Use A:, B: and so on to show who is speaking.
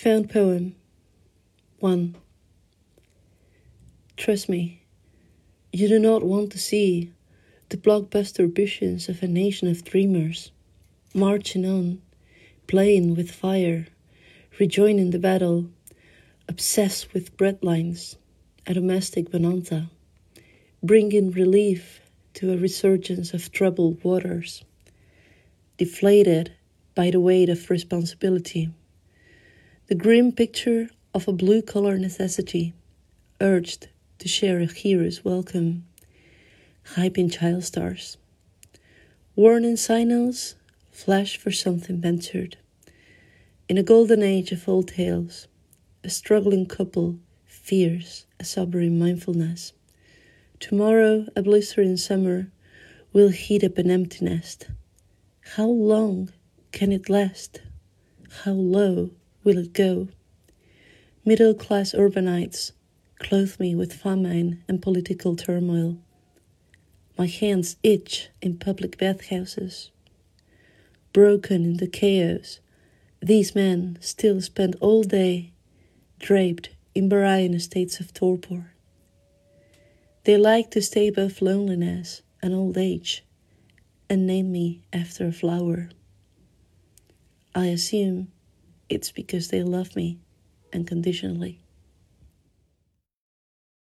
A: Found Poem 1. Trust me, you do not want to see the blockbuster visions of a nation of dreamers, marching on, playing with fire, rejoining the battle, obsessed with breadlines, a domestic bonanza, bringing relief to a resurgence of troubled waters, deflated by the weight of responsibility the grim picture of a blue collar necessity, urged to share a hero's welcome, hyping child stars. Warning signals flash for something ventured. In a golden age of old tales, a struggling couple fears a sobering mindfulness. Tomorrow, a blistering summer will heat up an empty nest. How long can it last? How low will it go? Middle class urbanites clothe me with famine and political turmoil. My hands itch in public bathhouses. Broken in the chaos, these men still spend all day draped in Barayan states of torpor. They like to stay above loneliness and old age and name me after a flower. I assume it's because they love me unconditionally.